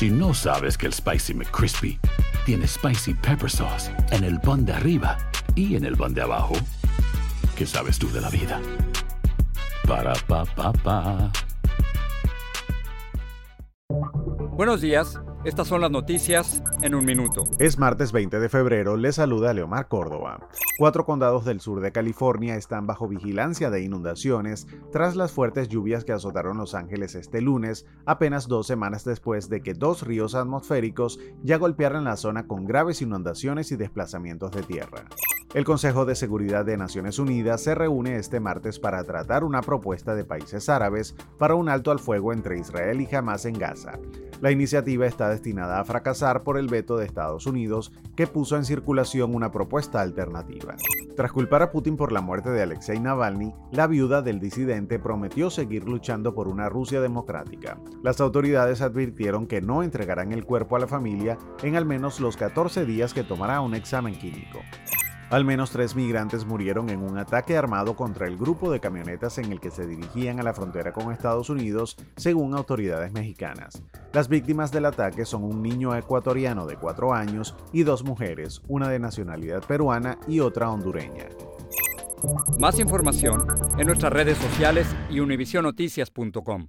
Si no sabes que el Spicy McCrispy tiene Spicy Pepper Sauce en el pan de arriba y en el pan de abajo, ¿qué sabes tú de la vida? Para, pa, pa, pa. Buenos días, estas son las noticias en un minuto. Es martes 20 de febrero, le saluda Leomar Córdoba. Cuatro condados del sur de California están bajo vigilancia de inundaciones tras las fuertes lluvias que azotaron Los Ángeles este lunes, apenas dos semanas después de que dos ríos atmosféricos ya golpearan la zona con graves inundaciones y desplazamientos de tierra. El Consejo de Seguridad de Naciones Unidas se reúne este martes para tratar una propuesta de países árabes para un alto al fuego entre Israel y Hamas en Gaza. La iniciativa está destinada a fracasar por el veto de Estados Unidos, que puso en circulación una propuesta alternativa. Tras culpar a Putin por la muerte de Alexei Navalny, la viuda del disidente prometió seguir luchando por una Rusia democrática. Las autoridades advirtieron que no entregarán el cuerpo a la familia en al menos los 14 días que tomará un examen químico. Al menos tres migrantes murieron en un ataque armado contra el grupo de camionetas en el que se dirigían a la frontera con Estados Unidos, según autoridades mexicanas. Las víctimas del ataque son un niño ecuatoriano de cuatro años y dos mujeres, una de nacionalidad peruana y otra hondureña. Más información en nuestras redes sociales y univisionoticias.com.